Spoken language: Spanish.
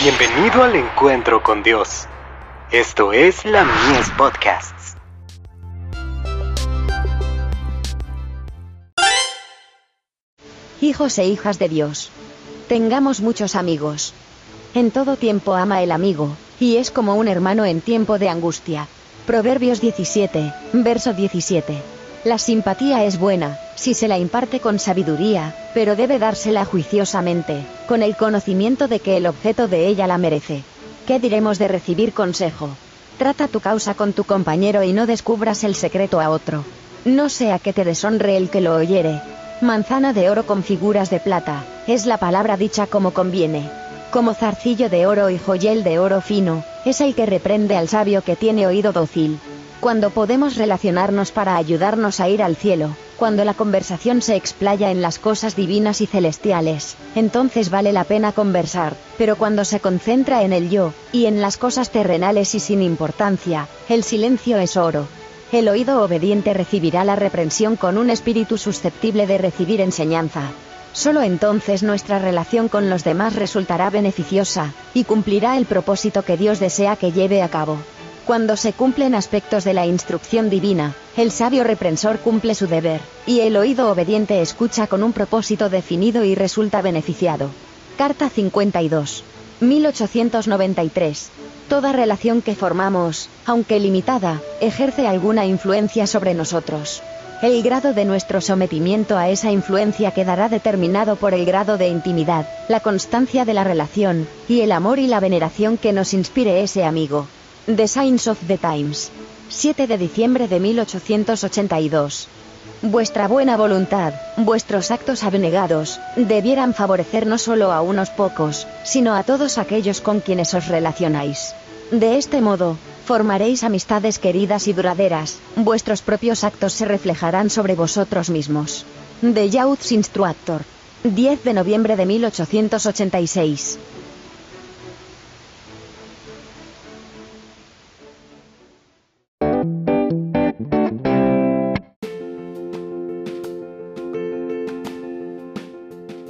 Bienvenido al encuentro con Dios. Esto es la Mies Podcasts. Hijos e hijas de Dios. Tengamos muchos amigos. En todo tiempo ama el amigo, y es como un hermano en tiempo de angustia. Proverbios 17, verso 17. La simpatía es buena, si se la imparte con sabiduría, pero debe dársela juiciosamente, con el conocimiento de que el objeto de ella la merece. ¿Qué diremos de recibir consejo? Trata tu causa con tu compañero y no descubras el secreto a otro. No sea que te deshonre el que lo oyere. Manzana de oro con figuras de plata, es la palabra dicha como conviene. Como zarcillo de oro y joyel de oro fino, es el que reprende al sabio que tiene oído dócil. Cuando podemos relacionarnos para ayudarnos a ir al cielo, cuando la conversación se explaya en las cosas divinas y celestiales, entonces vale la pena conversar, pero cuando se concentra en el yo, y en las cosas terrenales y sin importancia, el silencio es oro. El oído obediente recibirá la reprensión con un espíritu susceptible de recibir enseñanza. Solo entonces nuestra relación con los demás resultará beneficiosa, y cumplirá el propósito que Dios desea que lleve a cabo. Cuando se cumplen aspectos de la instrucción divina, el sabio reprensor cumple su deber, y el oído obediente escucha con un propósito definido y resulta beneficiado. Carta 52. 1893. Toda relación que formamos, aunque limitada, ejerce alguna influencia sobre nosotros. El grado de nuestro sometimiento a esa influencia quedará determinado por el grado de intimidad, la constancia de la relación, y el amor y la veneración que nos inspire ese amigo. The Signs of the Times. 7 de diciembre de 1882. Vuestra buena voluntad, vuestros actos abnegados, debieran favorecer no solo a unos pocos, sino a todos aquellos con quienes os relacionáis. De este modo, formaréis amistades queridas y duraderas, vuestros propios actos se reflejarán sobre vosotros mismos. The Youth's Instructor. 10 de noviembre de 1886.